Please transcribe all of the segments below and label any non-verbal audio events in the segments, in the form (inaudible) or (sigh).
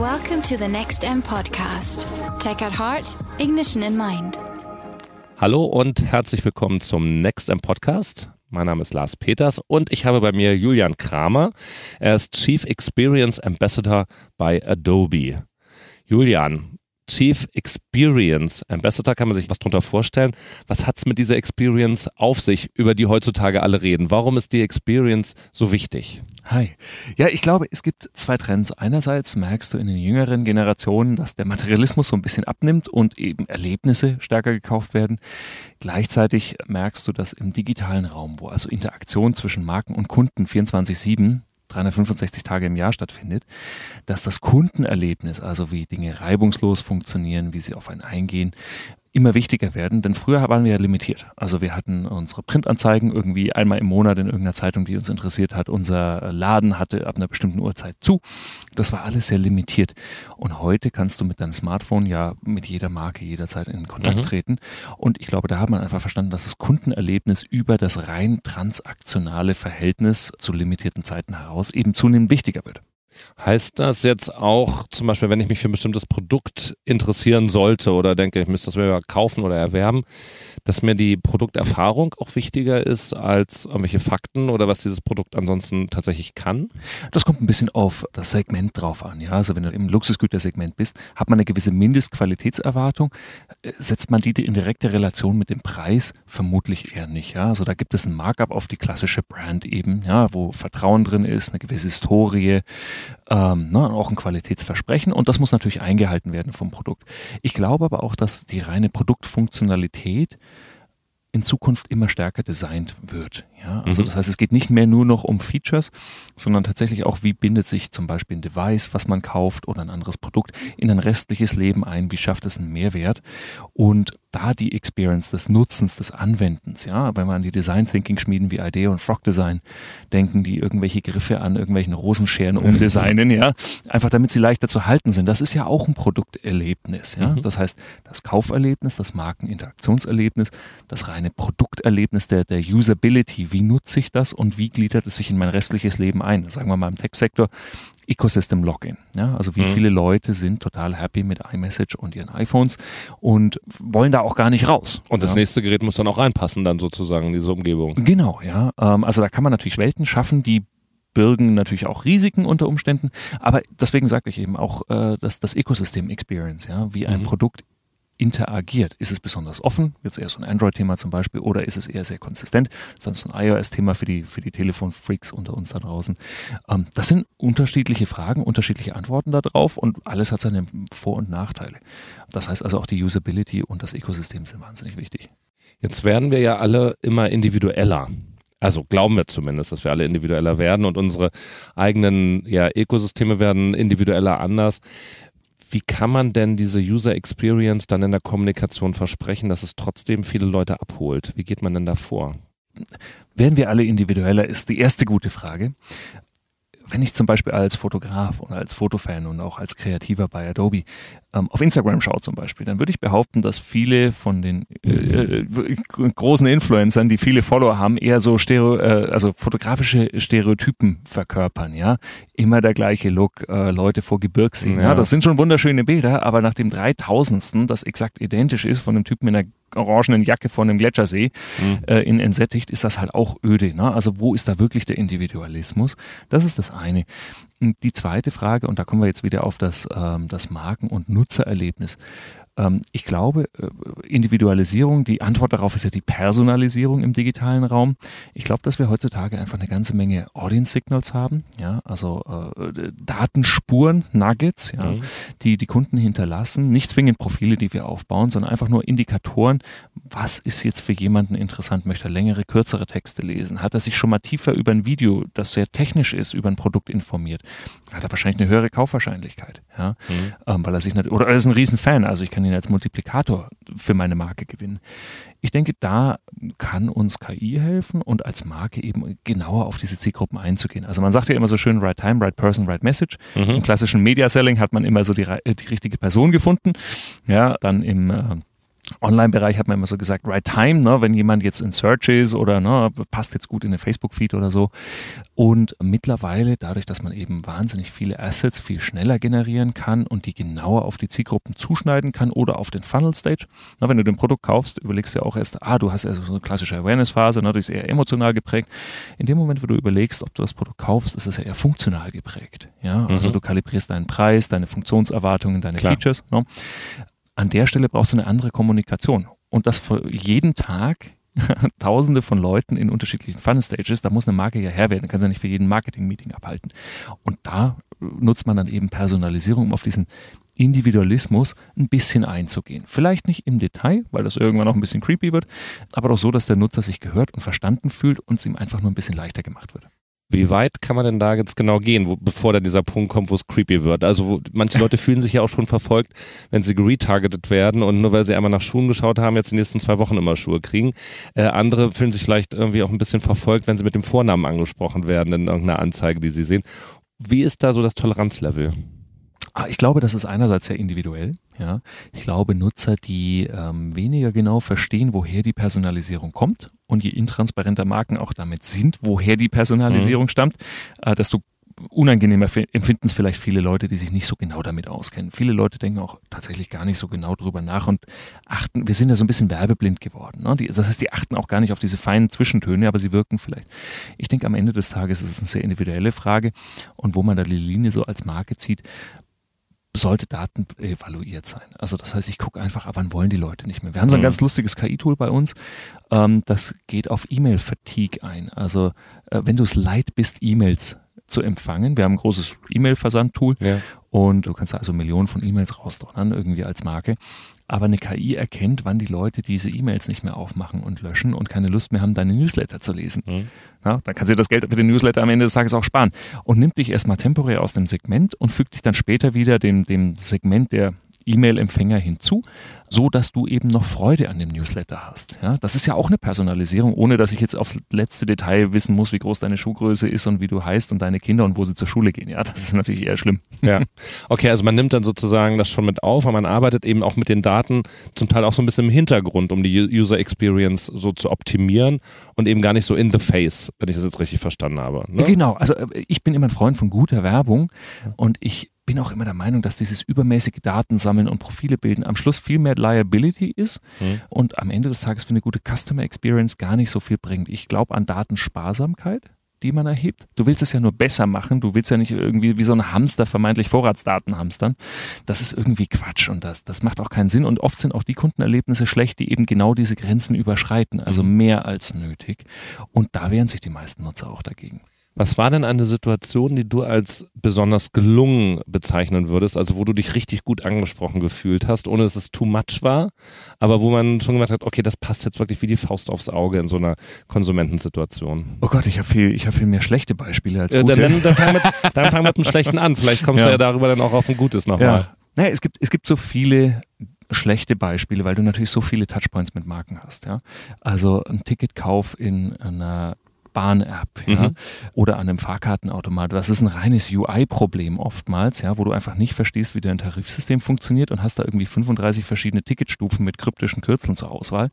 Welcome to the Next M podcast. Tech at heart, ignition in mind. Hallo und herzlich willkommen zum Next M Podcast. Mein Name ist Lars Peters und ich habe bei mir Julian Kramer. Er ist Chief Experience Ambassador bei Adobe. Julian, Chief Experience Ambassador, kann man sich was darunter vorstellen? Was hat es mit dieser Experience auf sich, über die heutzutage alle reden? Warum ist die Experience so wichtig? Hi. Ja, ich glaube, es gibt zwei Trends. Einerseits merkst du in den jüngeren Generationen, dass der Materialismus so ein bisschen abnimmt und eben Erlebnisse stärker gekauft werden. Gleichzeitig merkst du, dass im digitalen Raum, wo also Interaktion zwischen Marken und Kunden 24-7 365 Tage im Jahr stattfindet, dass das Kundenerlebnis, also wie Dinge reibungslos funktionieren, wie sie auf einen eingehen, immer wichtiger werden, denn früher waren wir ja limitiert. Also wir hatten unsere Printanzeigen irgendwie einmal im Monat in irgendeiner Zeitung, die uns interessiert hat. Unser Laden hatte ab einer bestimmten Uhrzeit zu. Das war alles sehr limitiert. Und heute kannst du mit deinem Smartphone ja mit jeder Marke jederzeit in Kontakt mhm. treten. Und ich glaube, da hat man einfach verstanden, dass das Kundenerlebnis über das rein transaktionale Verhältnis zu limitierten Zeiten heraus eben zunehmend wichtiger wird. Heißt das jetzt auch, zum Beispiel, wenn ich mich für ein bestimmtes Produkt interessieren sollte oder denke, ich müsste das mir kaufen oder erwerben, dass mir die Produkterfahrung auch wichtiger ist als irgendwelche Fakten oder was dieses Produkt ansonsten tatsächlich kann? Das kommt ein bisschen auf das Segment drauf an. Ja? Also wenn du im Luxusgütersegment bist, hat man eine gewisse Mindestqualitätserwartung. Setzt man die in direkte Relation mit dem Preis? Vermutlich eher nicht. Ja? Also da gibt es ein Markup auf die klassische Brand eben, ja, wo Vertrauen drin ist, eine gewisse Historie, ähm, ne, auch ein Qualitätsversprechen und das muss natürlich eingehalten werden vom Produkt. Ich glaube aber auch, dass die reine Produktfunktionalität in Zukunft immer stärker designt wird. Ja, also mhm. das heißt, es geht nicht mehr nur noch um Features, sondern tatsächlich auch, wie bindet sich zum Beispiel ein Device, was man kauft oder ein anderes Produkt in ein restliches Leben ein, wie schafft es einen Mehrwert und da die Experience des Nutzens, des Anwendens, ja, wenn wir an die Design Thinking Schmieden wie IDEA und Frog Design denken, die irgendwelche Griffe an irgendwelchen Rosenscheren (laughs) umdesignen, ja, einfach damit sie leichter zu halten sind. Das ist ja auch ein Produkterlebnis, ja. Mhm. Das heißt, das Kauferlebnis, das Markeninteraktionserlebnis, das reine Produkterlebnis der, der Usability, wie nutze ich das und wie gliedert es sich in mein restliches Leben ein? Sagen wir mal im Tech-Sektor, Ecosystem Login. Ja, also wie mhm. viele Leute sind total happy mit iMessage und ihren iPhones und wollen da auch gar nicht raus. Und das ja. nächste Gerät muss dann auch reinpassen, dann sozusagen in diese Umgebung. Genau, ja. Ähm, also da kann man natürlich Welten schaffen, die birgen natürlich auch Risiken unter Umständen, aber deswegen sagte ich eben auch, äh, dass das Ecosystem Experience, ja, wie ein mhm. Produkt interagiert. Ist es besonders offen? Es eher so ein Android-Thema zum Beispiel? Oder ist es eher sehr konsistent? Das ist so ein iOS-Thema für die, für die Telefon-Freaks unter uns da draußen. Ähm, das sind unterschiedliche Fragen, unterschiedliche Antworten darauf und alles hat seine Vor- und Nachteile. Das heißt also auch die Usability und das Ökosystem sind wahnsinnig wichtig. Jetzt werden wir ja alle immer individueller. Also glauben wir zumindest, dass wir alle individueller werden und unsere eigenen ja, Ökosysteme werden individueller anders. Wie kann man denn diese User Experience dann in der Kommunikation versprechen, dass es trotzdem viele Leute abholt? Wie geht man denn da vor? Werden wir alle individueller, ist die erste gute Frage wenn ich zum Beispiel als Fotograf oder als Fotofan und auch als Kreativer bei Adobe auf Instagram schaue zum Beispiel, dann würde ich behaupten, dass viele von den äh, äh, großen Influencern, die viele Follower haben, eher so Stereo, äh, also fotografische Stereotypen verkörpern, ja. Immer der gleiche Look, äh, Leute vor Gebirgsee. Ja. ja. das sind schon wunderschöne Bilder, aber nach dem 3000. das exakt identisch ist von einem Typen in einer orangenen Jacke von einem Gletschersee mhm. äh, in entsättigt, ist das halt auch öde. Ne? Also wo ist da wirklich der Individualismus? Das ist das eine. Die zweite Frage, und da kommen wir jetzt wieder auf das, ähm, das Marken- und Nutzererlebnis. Ähm, ich glaube, äh, Individualisierung, die Antwort darauf ist ja die Personalisierung im digitalen Raum. Ich glaube, dass wir heutzutage einfach eine ganze Menge Audience Signals haben, ja, also äh, Datenspuren, Nuggets, ja, mhm. die die Kunden hinterlassen. Nicht zwingend Profile, die wir aufbauen, sondern einfach nur Indikatoren. Was ist jetzt für jemanden interessant? Möchte er längere, kürzere Texte lesen? Hat er sich schon mal tiefer über ein Video, das sehr technisch ist, über ein Produkt informiert? Hat er wahrscheinlich eine höhere Kaufwahrscheinlichkeit, ja, mhm. ähm, weil er sich nicht, oder er ist ein Riesenfan. Also ich kann ihn als Multiplikator für meine Marke gewinnen. Ich denke, da kann uns KI helfen und als Marke eben genauer auf diese Zielgruppen einzugehen. Also man sagt ja immer so schön, right time, right person, right message. Mhm. Im klassischen Media Selling hat man immer so die, die richtige Person gefunden. Ja, dann im äh, Online-Bereich hat man immer so gesagt, right time, ne, wenn jemand jetzt in Search ist oder ne, passt jetzt gut in den Facebook-Feed oder so. Und mittlerweile, dadurch, dass man eben wahnsinnig viele Assets viel schneller generieren kann und die genauer auf die Zielgruppen zuschneiden kann oder auf den Funnel-Stage. wenn du den Produkt kaufst, überlegst du ja auch erst, ah, du hast also so eine klassische Awareness-Phase, ne, die ist eher emotional geprägt. In dem Moment, wo du überlegst, ob du das Produkt kaufst, ist es ja eher funktional geprägt. Ja, also mhm. du kalibrierst deinen Preis, deine Funktionserwartungen, deine Klar. Features. Ne? An der Stelle brauchst du eine andere Kommunikation. Und das für jeden Tag (laughs) Tausende von Leuten in unterschiedlichen Funnel Stages, da muss eine Marke ja her werden. Du kannst ja nicht für jeden Marketing-Meeting abhalten. Und da nutzt man dann eben Personalisierung, um auf diesen Individualismus ein bisschen einzugehen. Vielleicht nicht im Detail, weil das irgendwann auch ein bisschen creepy wird, aber doch so, dass der Nutzer sich gehört und verstanden fühlt und es ihm einfach nur ein bisschen leichter gemacht wird. Wie weit kann man denn da jetzt genau gehen, wo, bevor da dieser Punkt kommt, wo es creepy wird? Also wo, manche Leute fühlen sich ja auch schon verfolgt, wenn sie retargeted werden und nur weil sie einmal nach Schuhen geschaut haben, jetzt die nächsten zwei Wochen immer Schuhe kriegen. Äh, andere fühlen sich vielleicht irgendwie auch ein bisschen verfolgt, wenn sie mit dem Vornamen angesprochen werden in irgendeiner Anzeige, die sie sehen. Wie ist da so das Toleranzlevel? Ah, ich glaube, das ist einerseits sehr individuell. Ja. Ich glaube, Nutzer, die ähm, weniger genau verstehen, woher die Personalisierung kommt und je intransparenter Marken auch damit sind, woher die Personalisierung mhm. stammt, äh, desto unangenehmer empfinden es vielleicht viele Leute, die sich nicht so genau damit auskennen. Viele Leute denken auch tatsächlich gar nicht so genau drüber nach und achten, wir sind ja so ein bisschen werbeblind geworden. Ne? Die, das heißt, die achten auch gar nicht auf diese feinen Zwischentöne, aber sie wirken vielleicht. Ich denke, am Ende des Tages ist es eine sehr individuelle Frage und wo man da die Linie so als Marke zieht, sollte Daten evaluiert sein. Also das heißt, ich gucke einfach, wann wollen die Leute nicht mehr. Wir haben so ein mhm. ganz lustiges KI-Tool bei uns, ähm, das geht auf E-Mail-Fatigue ein. Also äh, wenn du es leid bist, E-Mails zu empfangen. Wir haben ein großes E-Mail-Versand-Tool ja. und du kannst also Millionen von E-Mails rausdonnern, irgendwie als Marke aber eine KI erkennt, wann die Leute diese E-Mails nicht mehr aufmachen und löschen und keine Lust mehr haben, deine Newsletter zu lesen. Mhm. Ja, dann kannst du das Geld für den Newsletter am Ende des Tages auch sparen und nimmt dich erstmal temporär aus dem Segment und fügt dich dann später wieder dem, dem Segment der E-Mail-Empfänger hinzu, so dass du eben noch Freude an dem Newsletter hast. Ja, das ist ja auch eine Personalisierung, ohne dass ich jetzt aufs letzte Detail wissen muss, wie groß deine Schuhgröße ist und wie du heißt und deine Kinder und wo sie zur Schule gehen. Ja, das ist natürlich eher schlimm. Ja. (laughs) Okay, also man nimmt dann sozusagen das schon mit auf, aber man arbeitet eben auch mit den Daten zum Teil auch so ein bisschen im Hintergrund, um die User Experience so zu optimieren und eben gar nicht so in the face, wenn ich das jetzt richtig verstanden habe. Ne? Genau, also äh, ich bin immer ein Freund von guter Werbung und ich bin auch immer der Meinung, dass dieses übermäßige Datensammeln und Profile bilden am Schluss viel mehr Liability ist mhm. und am Ende des Tages für eine gute Customer Experience gar nicht so viel bringt. Ich glaube an Datensparsamkeit die man erhebt. Du willst es ja nur besser machen. Du willst ja nicht irgendwie wie so ein Hamster vermeintlich Vorratsdaten hamstern. Das ist irgendwie Quatsch und das, das macht auch keinen Sinn. Und oft sind auch die Kundenerlebnisse schlecht, die eben genau diese Grenzen überschreiten, also mhm. mehr als nötig. Und da wehren sich die meisten Nutzer auch dagegen. Was war denn eine Situation, die du als besonders gelungen bezeichnen würdest, also wo du dich richtig gut angesprochen gefühlt hast, ohne dass es too much war, aber wo man schon gemerkt hat, okay, das passt jetzt wirklich wie die Faust aufs Auge in so einer Konsumentensituation? Oh Gott, ich habe viel, hab viel mehr schlechte Beispiele als gute. Äh, dann, dann, fang mit, dann fang mit einem schlechten an, vielleicht kommst ja. du ja darüber dann auch auf ein gutes nochmal. Ja. Naja, es gibt, es gibt so viele schlechte Beispiele, weil du natürlich so viele Touchpoints mit Marken hast. Ja? Also ein Ticketkauf in einer Bahn-App ja, mhm. oder an einem Fahrkartenautomat. Das ist ein reines UI-Problem oftmals, ja, wo du einfach nicht verstehst, wie dein Tarifsystem funktioniert und hast da irgendwie 35 verschiedene Ticketstufen mit kryptischen Kürzeln zur Auswahl.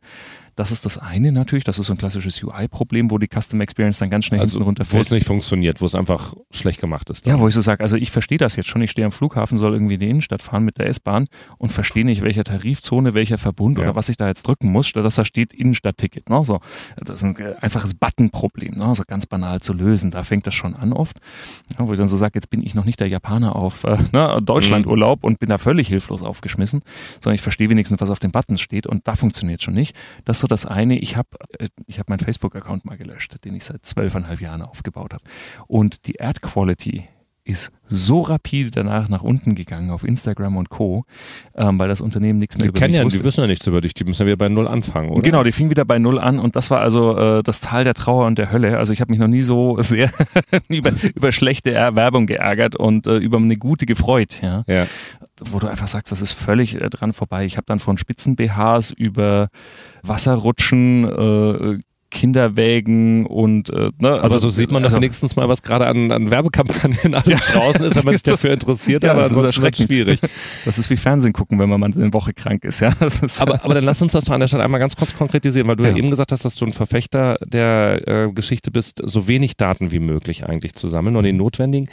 Das ist das eine natürlich, das ist so ein klassisches UI-Problem, wo die Custom Experience dann ganz schnell also, hinten runterfällt. Wo es nicht funktioniert, wo es einfach schlecht gemacht ist. Dann. Ja, wo ich so sage, also ich verstehe das jetzt schon, ich stehe am Flughafen, soll irgendwie in die Innenstadt fahren mit der S-Bahn und verstehe nicht, welcher Tarifzone, welcher Verbund ja. oder was ich da jetzt drücken muss, statt dass da steht Innenstadtticket. Ne? So, das ist ein einfaches Button-Problem, ne? so ganz banal zu lösen. Da fängt das schon an oft, ja, wo ich dann so sage, jetzt bin ich noch nicht der Japaner auf äh, (laughs) ne, Deutschlandurlaub und bin da völlig hilflos aufgeschmissen, sondern ich verstehe wenigstens, was auf den Buttons steht und da funktioniert schon nicht. Das das eine, ich habe äh, ich hab meinen Facebook-Account mal gelöscht, den ich seit zwölfeinhalb Jahren aufgebaut habe. Und die Ad-Quality ist so rapide danach nach unten gegangen auf Instagram und Co., ähm, weil das Unternehmen nichts mehr die über mich ja, wusste. Die wissen ja nichts über dich, die müssen ja wieder bei Null anfangen, oder? Genau, die fingen wieder bei Null an und das war also äh, das Tal der Trauer und der Hölle. Also ich habe mich noch nie so sehr (laughs) über, über schlechte Werbung geärgert und äh, über eine gute gefreut. Ja? ja wo du einfach sagst, das ist völlig äh, dran vorbei. Ich habe dann von Spitzen-BHs über Wasserrutschen, äh, Kinderwägen und äh, ne, also, also so sieht man also, wenigstens mal, was gerade an, an Werbekampagnen (laughs) alles ja, draußen ist, wenn man sich (laughs) dafür interessiert, ja, aber das ist erschreckend schwierig. (laughs) Das ist wie Fernsehen gucken, wenn man mal eine Woche krank ist, ja. Ist aber, aber dann lass uns das doch an der Stelle einmal ganz kurz konkretisieren, weil du ja, ja eben gesagt hast, dass du ein Verfechter der äh, Geschichte bist, so wenig Daten wie möglich eigentlich zu sammeln und den mhm. notwendigen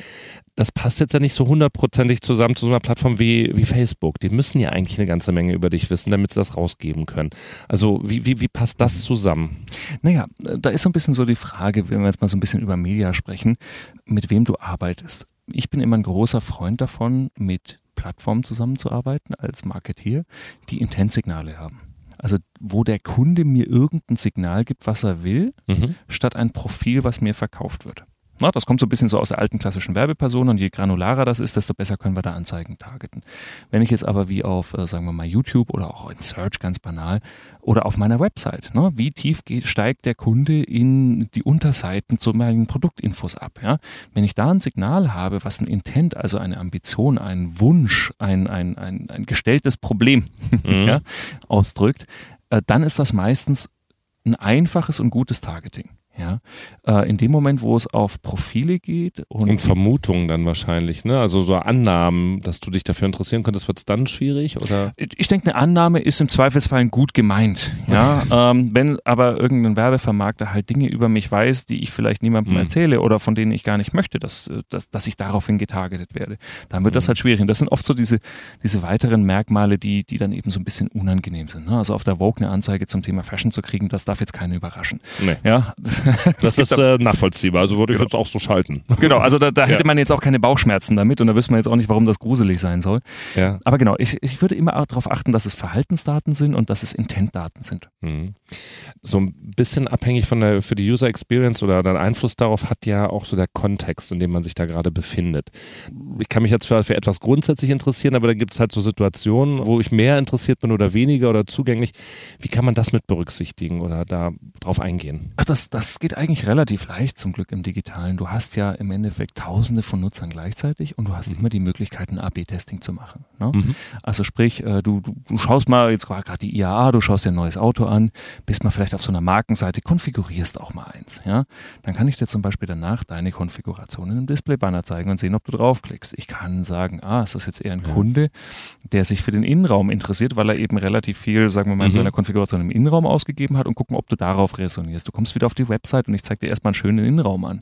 das passt jetzt ja nicht so hundertprozentig zusammen zu so einer Plattform wie, wie Facebook. Die müssen ja eigentlich eine ganze Menge über dich wissen, damit sie das rausgeben können. Also wie, wie, wie passt das zusammen? Naja, da ist so ein bisschen so die Frage, wenn wir jetzt mal so ein bisschen über Media sprechen, mit wem du arbeitest. Ich bin immer ein großer Freund davon, mit Plattformen zusammenzuarbeiten als Marketeer, die Intentsignale haben. Also wo der Kunde mir irgendein Signal gibt, was er will, mhm. statt ein Profil, was mir verkauft wird. Na, das kommt so ein bisschen so aus der alten klassischen Werbeperson und je granularer das ist, desto besser können wir da Anzeigen targeten. Wenn ich jetzt aber wie auf, äh, sagen wir mal, YouTube oder auch in Search ganz banal oder auf meiner Website, ne, wie tief geht, steigt der Kunde in die Unterseiten zu meinen Produktinfos ab. Ja? Wenn ich da ein Signal habe, was ein Intent, also eine Ambition, ein Wunsch, ein, ein, ein, ein gestelltes Problem (laughs) mhm. ja, ausdrückt, äh, dann ist das meistens ein einfaches und gutes Targeting. Ja, äh, in dem Moment, wo es auf Profile geht und, und Vermutungen dann wahrscheinlich, ne? Also so Annahmen, dass du dich dafür interessieren könntest, wird es dann schwierig oder? Ich denke, eine Annahme ist im Zweifelsfall gut gemeint. Ja, ähm, wenn aber irgendein Werbevermarkter halt Dinge über mich weiß, die ich vielleicht niemandem mhm. erzähle oder von denen ich gar nicht möchte, dass, äh, dass, dass ich daraufhin getargetet werde, dann wird mhm. das halt schwierig. Und das sind oft so diese, diese weiteren Merkmale, die, die dann eben so ein bisschen unangenehm sind. Ne? Also auf der Vogue eine Anzeige zum Thema Fashion zu kriegen, das darf jetzt keinen überraschen. Nee. Ja, das (laughs) ist äh, nachvollziehbar. Also würde ich genau. jetzt auch so schalten. (laughs) Genau, also da, da hätte ja. man jetzt auch keine Bauchschmerzen damit und da wüsste man jetzt auch nicht, warum das gruselig sein soll. Ja. Aber genau, ich, ich würde immer darauf achten, dass es Verhaltensdaten sind und dass es Intentdaten sind. Mhm. So ein bisschen abhängig von der, für die User Experience oder den Einfluss darauf hat ja auch so der Kontext, in dem man sich da gerade befindet. Ich kann mich jetzt für, für etwas grundsätzlich interessieren, aber da gibt es halt so Situationen, wo ich mehr interessiert bin oder weniger oder zugänglich. Wie kann man das mit berücksichtigen oder da drauf eingehen? Ach, das, das geht eigentlich relativ leicht zum Glück im Digitalen. Du hast ja im Endeffekt tausende von Nutzern gleichzeitig und du hast mhm. immer die Möglichkeit, ein AB-Testing zu machen. Ne? Mhm. Also sprich, äh, du, du, du, schaust mal, jetzt war gerade die IAA, du schaust dir ein neues Auto an, bist mal vielleicht auf so einer Markenseite, konfigurierst auch mal eins. Ja? Dann kann ich dir zum Beispiel danach deine Konfigurationen im Displaybanner zeigen und sehen, ob du draufklickst. Ich kann sagen, ah, ist das jetzt eher ein ja. Kunde, der sich für den Innenraum interessiert, weil er eben relativ viel, sagen wir mal, in mhm. seiner Konfiguration im Innenraum ausgegeben hat und gucken, ob du darauf resonierst. Du kommst wieder auf die Website und ich zeige dir erstmal einen schönen Innenraum an.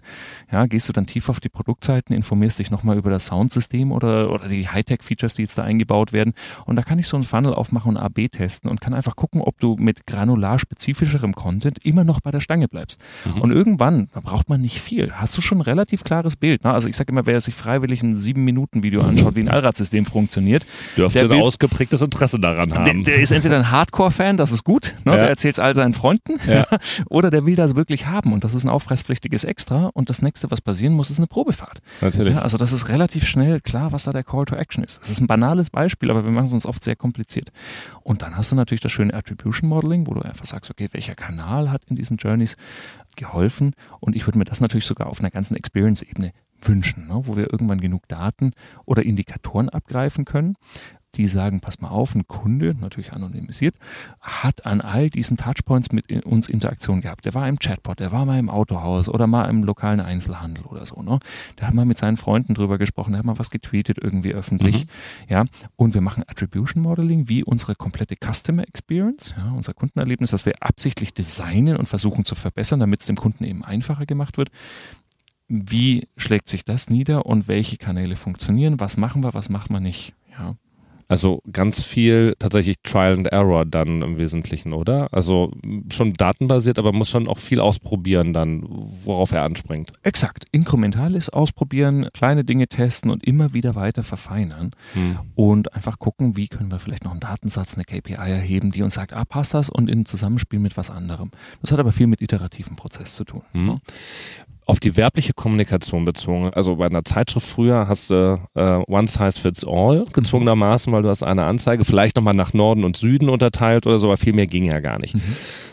Ja, gehst du dann tief auf die Produktseiten, informierst dich nochmal über das Soundsystem oder, oder die Hightech-Features, die jetzt da eingebaut werden. Und da kann ich so einen Funnel aufmachen und AB testen und kann einfach gucken, ob du mit granular spezifischerem Content immer noch bei der Stange bleibst. Mhm. Und irgendwann, da braucht man nicht viel, hast du schon ein relativ klares Bild. Ne? Also ich sage immer, wer sich freiwillig ein 7-Minuten-Video anschaut, wie ein Allradsystem funktioniert, dürfte ein ausgeprägtes Interesse daran haben. Der, der ist entweder ein Hardcore-Fan, das ist gut, ne? ja. der erzählt es all seinen Freunden, ja. (laughs) oder der will das wirklich haben und das ist ein aufpreispflichtiges Extra und das nächste, was passieren muss, ist eine Probefahrt. Natürlich. Ja, also das ist relativ schnell klar, was da der Call to Action ist. Es ist ein banales Beispiel, aber wir machen es uns oft sehr kompliziert. Und dann hast du natürlich das schöne Attribution Modeling, wo du einfach sagst, okay, welcher Kanal hat in diesen Journeys geholfen und ich würde mir das natürlich sogar auf einer ganzen Experience-Ebene wünschen, ne, wo wir irgendwann genug Daten oder Indikatoren abgreifen können, die sagen, pass mal auf, ein Kunde, natürlich anonymisiert, hat an all diesen Touchpoints mit uns Interaktion gehabt. Der war im Chatbot, der war mal im Autohaus oder mal im lokalen Einzelhandel oder so. Ne? Der hat mal mit seinen Freunden drüber gesprochen, der hat mal was getweetet irgendwie öffentlich. Mhm. Ja? Und wir machen Attribution Modeling wie unsere komplette Customer Experience, ja, unser Kundenerlebnis, das wir absichtlich designen und versuchen zu verbessern, damit es dem Kunden eben einfacher gemacht wird wie schlägt sich das nieder und welche Kanäle funktionieren, was machen wir, was machen wir nicht. Ja. Also ganz viel tatsächlich Trial and Error dann im Wesentlichen, oder? Also schon datenbasiert, aber muss schon auch viel ausprobieren dann, worauf er anspringt. Exakt. Inkrementales ausprobieren, kleine Dinge testen und immer wieder weiter verfeinern hm. und einfach gucken, wie können wir vielleicht noch einen Datensatz, eine KPI erheben, die uns sagt, ah, passt das und im Zusammenspiel mit was anderem. Das hat aber viel mit iterativen Prozess zu tun. Hm. Auf die werbliche Kommunikation bezogen. Also bei einer Zeitschrift früher hast du äh, One Size Fits All gezwungenermaßen, weil du hast eine Anzeige, vielleicht nochmal nach Norden und Süden unterteilt oder so, aber viel mehr ging ja gar nicht. Mhm.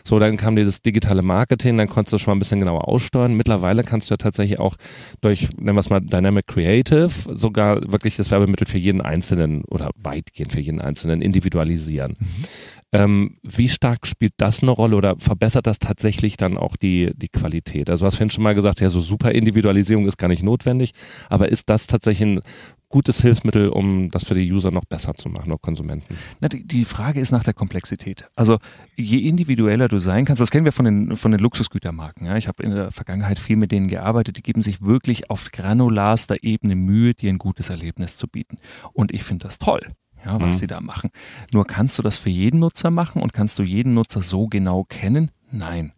So, dann kam dir das digitale Marketing, dann konntest du schon mal ein bisschen genauer aussteuern. Mittlerweile kannst du ja tatsächlich auch durch, nennen wir es mal Dynamic Creative, sogar wirklich das Werbemittel für jeden Einzelnen oder weitgehend für jeden Einzelnen individualisieren. Mhm. Ähm, wie stark spielt das eine Rolle oder verbessert das tatsächlich dann auch die, die Qualität? Also du hast vorhin schon mal gesagt, ja, so super Individualisierung ist gar nicht notwendig, aber ist das tatsächlich ein gutes Hilfsmittel, um das für die User noch besser zu machen, auch Konsumenten? Na, die, die, Frage ist nach der Komplexität. Also je individueller du sein kannst, das kennen wir von den, von den Luxusgütermarken. Ja. Ich habe in der Vergangenheit viel mit denen gearbeitet, die geben sich wirklich auf granularster Ebene Mühe, dir ein gutes Erlebnis zu bieten. Und ich finde das toll ja, was mhm. sie da machen. Nur kannst du das für jeden Nutzer machen und kannst du jeden Nutzer so genau kennen? Nein.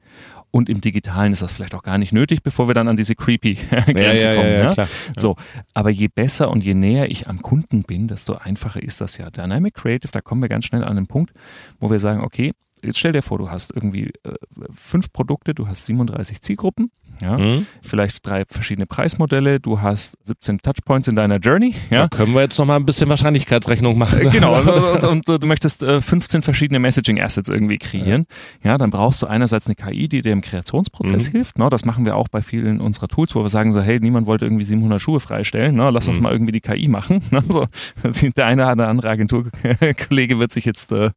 Und im Digitalen ist das vielleicht auch gar nicht nötig, bevor wir dann an diese creepy (laughs) Grenze ja, ja, kommen. Ja, ja, so, aber je besser und je näher ich am Kunden bin, desto einfacher ist das ja. Dynamic Creative, da kommen wir ganz schnell an den Punkt, wo wir sagen, okay, jetzt stell dir vor, du hast irgendwie äh, fünf Produkte, du hast 37 Zielgruppen, ja, mhm. vielleicht drei verschiedene Preismodelle, du hast 17 Touchpoints in deiner Journey. Ja. Da können wir jetzt nochmal ein bisschen Wahrscheinlichkeitsrechnung machen. Äh, genau, (laughs) und, du möchtest äh, 15 verschiedene Messaging-Assets irgendwie kreieren. Ja. ja. dann brauchst du einerseits eine KI, die dir im Kreationsprozess mhm. hilft. Ne? Das machen wir auch bei vielen unserer Tools, wo wir sagen so, hey, niemand wollte irgendwie 700 Schuhe freistellen, ne? lass uns mhm. mal irgendwie die KI machen. (laughs) Ne? So, der eine oder andere Agenturkollege wird sich jetzt äh,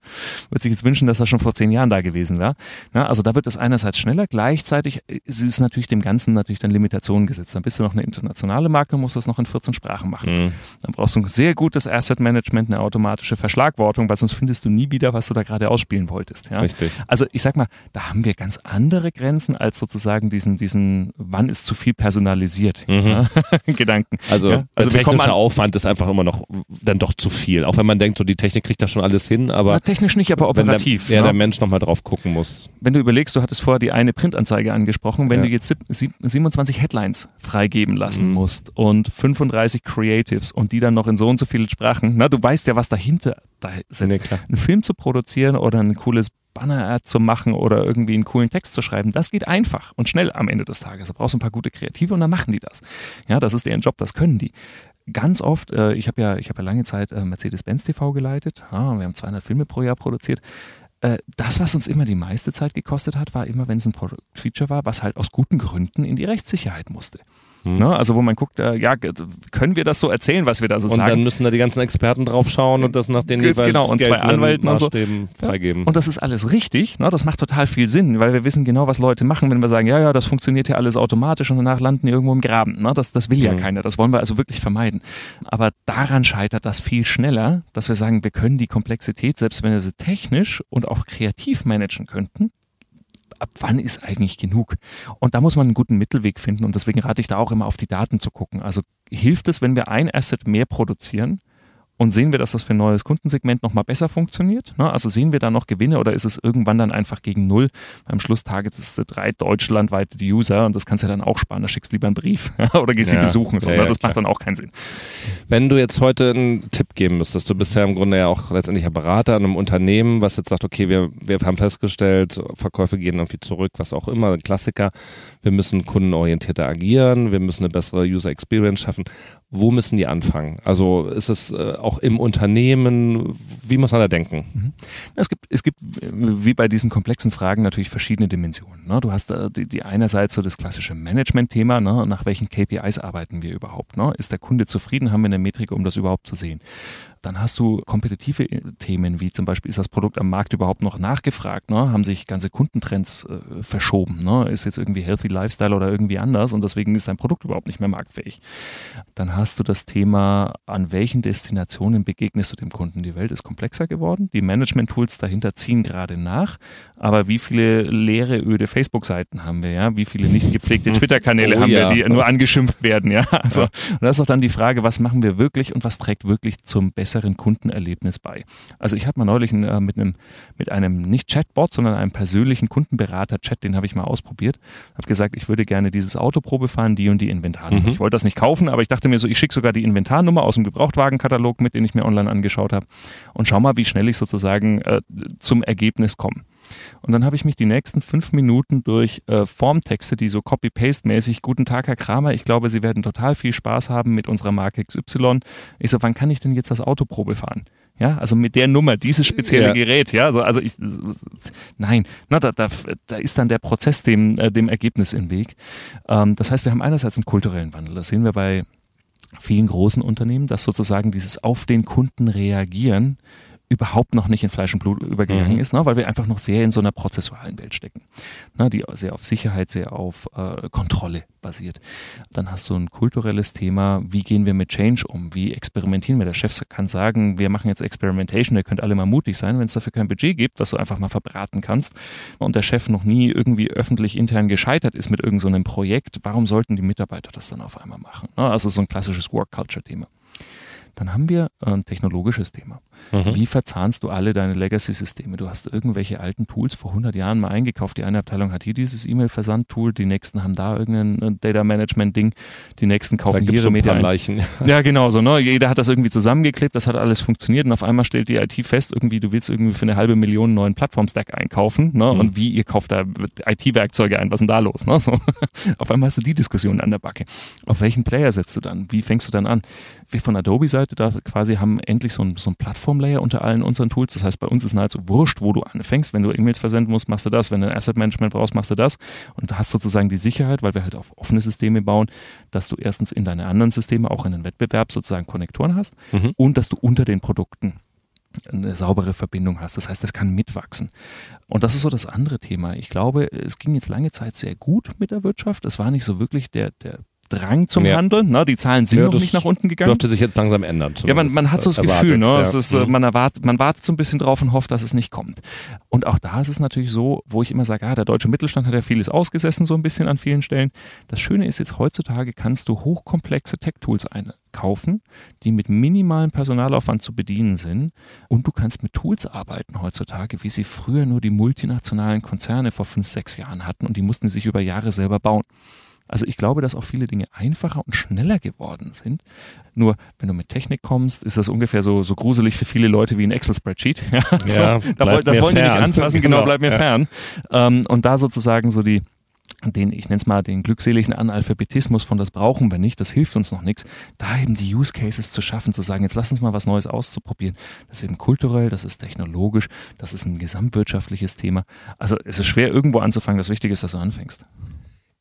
wird sich jetzt wünschen, dass er schon vor zehn Jahren da gewesen wäre. Ja, also da wird es einerseits schneller, gleichzeitig ist es natürlich dem Ganzen natürlich dann Limitationen gesetzt. Dann bist du noch eine internationale Marke, musst das noch in 14 Sprachen machen. Mhm. Dann brauchst du ein sehr gutes Asset Management, eine automatische Verschlagwortung, weil sonst findest du nie wieder, was du da gerade ausspielen wolltest. Ja? Richtig. Also ich sag mal, da haben wir ganz andere Grenzen als sozusagen diesen, diesen wann ist zu viel personalisiert mhm. ja? (laughs) Gedanken. Also, ja? also der technische Aufwand ist einfach immer noch dann doch zu viel. Auch wenn man denkt, so die Technik kriegt da schon alles hin, aber. Na, technisch nicht, aber operativ. Wenn der, ja, der Mensch nochmal drauf gucken muss. Wenn du überlegst, du hattest vorher die eine Printanzeige angesprochen, wenn du jetzt 27 Headlines freigeben lassen mhm. musst und 35 Creatives und die dann noch in so und so vielen Sprachen, na, du weißt ja, was dahinter da sitzt. Nee, einen Film zu produzieren oder ein cooles Banner-Ad zu machen oder irgendwie einen coolen Text zu schreiben, das geht einfach und schnell am Ende des Tages. Da brauchst du ein paar gute Kreative und dann machen die das. Ja, das ist deren Job, das können die ganz oft, äh, ich habe ja, ich habe ja lange Zeit äh, Mercedes-Benz TV geleitet, ja, wir haben 200 Filme pro Jahr produziert. Äh, das, was uns immer die meiste Zeit gekostet hat, war immer, wenn es ein Produktfeature war, was halt aus guten Gründen in die Rechtssicherheit musste. Mhm. Ne? Also wo man guckt, äh, ja, können wir das so erzählen, was wir da so und sagen? Und dann müssen da die ganzen Experten drauf schauen und das nach den jeweils genau, und zwei Anwälten und so. freigeben. Und das ist alles richtig, ne? das macht total viel Sinn, weil wir wissen genau, was Leute machen, wenn wir sagen, ja, ja, das funktioniert ja alles automatisch und danach landen die irgendwo im Graben. Ne? Das, das will ja mhm. keiner, das wollen wir also wirklich vermeiden. Aber daran scheitert das viel schneller, dass wir sagen, wir können die Komplexität, selbst wenn wir sie technisch und auch kreativ managen könnten, ab wann ist eigentlich genug? Und da muss man einen guten Mittelweg finden und deswegen rate ich da auch immer auf die Daten zu gucken. Also hilft es, wenn wir ein Asset mehr produzieren, und sehen wir, dass das für ein neues Kundensegment nochmal besser funktioniert? Ne? Also sehen wir da noch Gewinne oder ist es irgendwann dann einfach gegen Null? Am Schluss targetest du drei deutschlandweite User und das kannst du ja dann auch sparen. Da schickst du lieber einen Brief (laughs) oder gehst sie besuchen. So, ja, ne? ja, das klar. macht dann auch keinen Sinn. Wenn du jetzt heute einen Tipp geben müsstest, du bist ja im Grunde ja auch letztendlich ein Berater an einem Unternehmen, was jetzt sagt, okay, wir, wir haben festgestellt, Verkäufe gehen irgendwie zurück, was auch immer, ein Klassiker. Wir müssen kundenorientierter agieren, wir müssen eine bessere User Experience schaffen wo müssen die anfangen? Also ist es äh, auch im Unternehmen, wie muss man da denken? Mhm. Es gibt, es gibt wie bei diesen komplexen Fragen natürlich verschiedene Dimensionen. Ne? Du hast da die, die einerseits so das klassische Management-Thema, ne? nach welchen KPIs arbeiten wir überhaupt? Ne? Ist der Kunde zufrieden? Haben wir eine Metrik, um das überhaupt zu sehen? Dann hast du kompetitive äh, Themen, wie zum Beispiel, ist das Produkt am Markt überhaupt noch nachgefragt? Ne? Haben sich ganze Kundentrends äh, verschoben? Ne? Ist jetzt irgendwie Healthy Lifestyle oder irgendwie anders und deswegen ist dein Produkt überhaupt nicht mehr marktfähig? Dann hast du das Thema, an welchen Destinationen begegnest du dem Kunden? Die Welt ist komplexer geworden. Die Management-Tools dahinter ziehen gerade nach. Aber wie viele leere, öde Facebook-Seiten haben wir? Ja? Wie viele nicht gepflegte (laughs) Twitter-Kanäle oh, haben ja. wir, die nur angeschimpft werden? Ja? (laughs) Also, ja. das ist auch dann die Frage, was machen wir wirklich und was trägt wirklich zum besseren besseren Kundenerlebnis bei. Also ich hatte mal neulich äh, mit einem, mit einem nicht Chatbot, sondern einem persönlichen Kundenberater-Chat, den habe ich mal ausprobiert, habe gesagt, ich würde gerne dieses Autoprobe fahren, die und die Inventarnummer. Mhm. Ich wollte das nicht kaufen, aber ich dachte mir so, ich schicke sogar die Inventarnummer aus dem Gebrauchtwagenkatalog mit, den ich mir online angeschaut habe und schau mal, wie schnell ich sozusagen äh, zum Ergebnis komme. Und dann habe ich mich die nächsten fünf Minuten durch äh, Formtexte, die so Copy-Paste-mäßig, guten Tag, Herr Kramer, ich glaube, Sie werden total viel Spaß haben mit unserer Marke XY. Ich so, wann kann ich denn jetzt das Autoprobe fahren? Ja, also mit der Nummer, dieses spezielle ja. Gerät, ja, also, also ich, nein, na, da, da, da ist dann der Prozess dem, äh, dem Ergebnis im Weg. Ähm, das heißt, wir haben einerseits einen kulturellen Wandel, das sehen wir bei vielen großen Unternehmen, dass sozusagen dieses auf den Kunden reagieren überhaupt noch nicht in Fleisch und Blut übergegangen mhm. ist, ne? weil wir einfach noch sehr in so einer prozessualen Welt stecken, ne? die sehr auf Sicherheit, sehr auf äh, Kontrolle basiert. Dann hast du ein kulturelles Thema, wie gehen wir mit Change um, wie experimentieren wir. Der Chef kann sagen, wir machen jetzt Experimentation, ihr könnt alle mal mutig sein, wenn es dafür kein Budget gibt, was du einfach mal verbraten kannst und der Chef noch nie irgendwie öffentlich intern gescheitert ist mit irgendeinem so Projekt, warum sollten die Mitarbeiter das dann auf einmal machen? Ne? Also so ein klassisches Work-Culture-Thema. Dann haben wir ein technologisches Thema. Mhm. Wie verzahnst du alle deine Legacy-Systeme? Du hast irgendwelche alten Tools vor 100 Jahren mal eingekauft. Die eine Abteilung hat hier dieses E-Mail-Versand-Tool, die nächsten haben da irgendein äh, Data-Management-Ding, die nächsten kaufen hier ihre Media. Leichen. (laughs) Ja, genau so. Ne? Jeder hat das irgendwie zusammengeklebt, das hat alles funktioniert und auf einmal stellt die IT fest, irgendwie, du willst irgendwie für eine halbe Million einen neuen Plattform-Stack einkaufen ne? Mhm. und wie, ihr kauft da IT-Werkzeuge ein, was ist denn da los? Ne? (laughs) So. Auf einmal hast du die Diskussion an der Backe. Auf welchen Player setzt du dann? Wie fängst du dann an? Wir von Adobe-Seite da quasi haben endlich so ein, so ein Plattform-Layer unter allen unseren Tools. Das heißt, bei uns ist nahezu wurscht, wo du anfängst. Wenn du E-Mails versenden musst, machst du das. Wenn du ein Asset-Management brauchst, machst du das. Und du hast sozusagen die Sicherheit, weil wir halt auf offene Systeme bauen, dass du erstens in deine anderen Systeme auch in den Wettbewerb sozusagen Konnektoren hast mhm. und dass du unter den Produkten eine saubere Verbindung hast. Das heißt, das kann mitwachsen. Und das ist so das andere Thema. Ich glaube, es ging jetzt lange Zeit sehr gut mit der Wirtschaft. Es war nicht so wirklich der, der Drang zum ja. Handeln. Ne? Die Zahlen sind ja, noch nicht nach unten gegangen. Dürfte sich jetzt langsam ändern. Ja, man, man hat so das Gefühl, ne? ist, äh, mhm. man, erwartet, man wartet so ein bisschen drauf und hofft, dass es nicht kommt. Und auch da ist es natürlich so, wo ich immer sage, ah, der deutsche Mittelstand hat ja vieles ausgesessen, so ein bisschen an vielen Stellen. Das Schöne ist jetzt, heutzutage kannst du hochkomplexe Tech-Tools einkaufen, die mit minimalem Personalaufwand zu bedienen sind. Und du kannst mit Tools arbeiten heutzutage, wie sie früher nur die multinationalen Konzerne vor fünf, sechs Jahren hatten und die mussten sich über Jahre selber bauen. Also ich glaube, dass auch viele Dinge einfacher und schneller geworden sind. Nur wenn du mit Technik kommst, ist das ungefähr so, so gruselig für viele Leute wie ein Excel-Spreadsheet. (laughs) Ja, so, ja da, das wollen fern. die nicht anfassen, genau, genau bleib mir ja. fern. Ähm, und da sozusagen so die, den, ich nenne es mal den glückseligen Analphabetismus von das brauchen wir nicht, das hilft uns noch nichts, da eben die Use Cases zu schaffen, zu sagen, jetzt lass uns mal was Neues auszuprobieren. Das ist eben kulturell, das ist technologisch, das ist ein gesamtwirtschaftliches Thema. Also es ist schwer irgendwo anzufangen, das Wichtige ist, dass du anfängst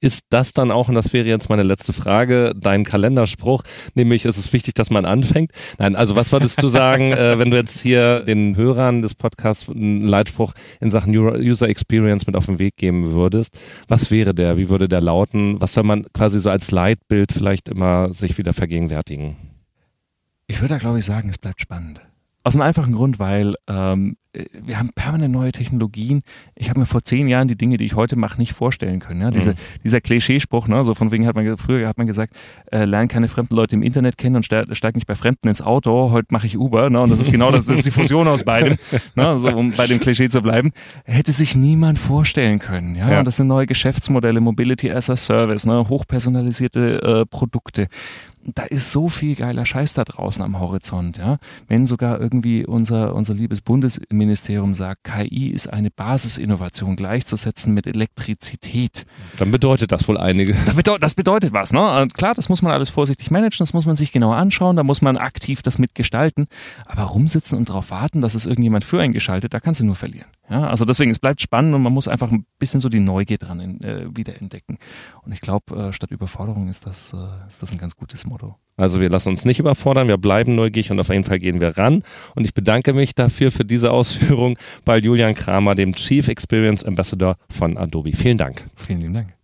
ist das dann auch, und das wäre jetzt meine letzte Frage, dein Kalenderspruch, nämlich ist es wichtig, dass man anfängt? Nein, also was würdest du sagen, (laughs) äh, wenn du jetzt hier den Hörern des Podcasts einen Leitspruch in Sachen User Experience mit auf den Weg geben würdest? Was wäre der? Wie würde der lauten? Was soll man quasi so als Leitbild vielleicht immer sich wieder vergegenwärtigen? Ich würde da glaube ich sagen, es bleibt spannend. Aus dem einfachen Grund, weil ähm, wir haben permanent neue Technologien. Ich habe mir vor zehn Jahren die Dinge, die ich heute mache, nicht vorstellen können. Ja? Diese, mhm. Dieser Klischeespruch, ne? so von wegen hat man früher hat man gesagt, äh, lern keine fremden Leute im Internet kennen und steig, steig nicht bei Fremden ins Auto. Heute mache ich Uber. Ne? Und das ist genau das, das ist die Fusion aus beidem, (laughs) ne? so, um bei dem Klischee zu bleiben. Hätte sich niemand vorstellen können. Ja? ja. Und das sind neue Geschäftsmodelle, Mobility as a Service, ne? hochpersonalisierte äh, Produkte da ist so viel geiler Scheiß da draußen am Horizont, ja. Wenn sogar irgendwie unser, unser liebes Bundesministerium sagt, KI ist eine Basisinnovation gleichzusetzen mit Elektrizität. Dann bedeutet das wohl einiges. Das bedeutet, das bedeutet was, ne? Klar, das muss man alles vorsichtig managen, das muss man sich genauer anschauen, da muss man aktiv das mitgestalten. Aber rumsitzen und darauf warten, dass es irgendjemand für einen geschaltet, da kannst du nur verlieren. Ja, also deswegen, es bleibt spannend und man muss einfach ein bisschen so die Neugier dran in, äh, wieder entdecken. Und ich glaube, äh, statt Überforderung ist das, äh, ist das ein ganz gutes Motto. Also wir lassen uns nicht überfordern, wir bleiben neugierig und auf jeden Fall gehen wir ran. Und ich bedanke mich dafür für diese Ausführung bei Julian Kramer, dem Chief Experience Ambassador von Adobe. Vielen Dank. Vielen lieben Dank.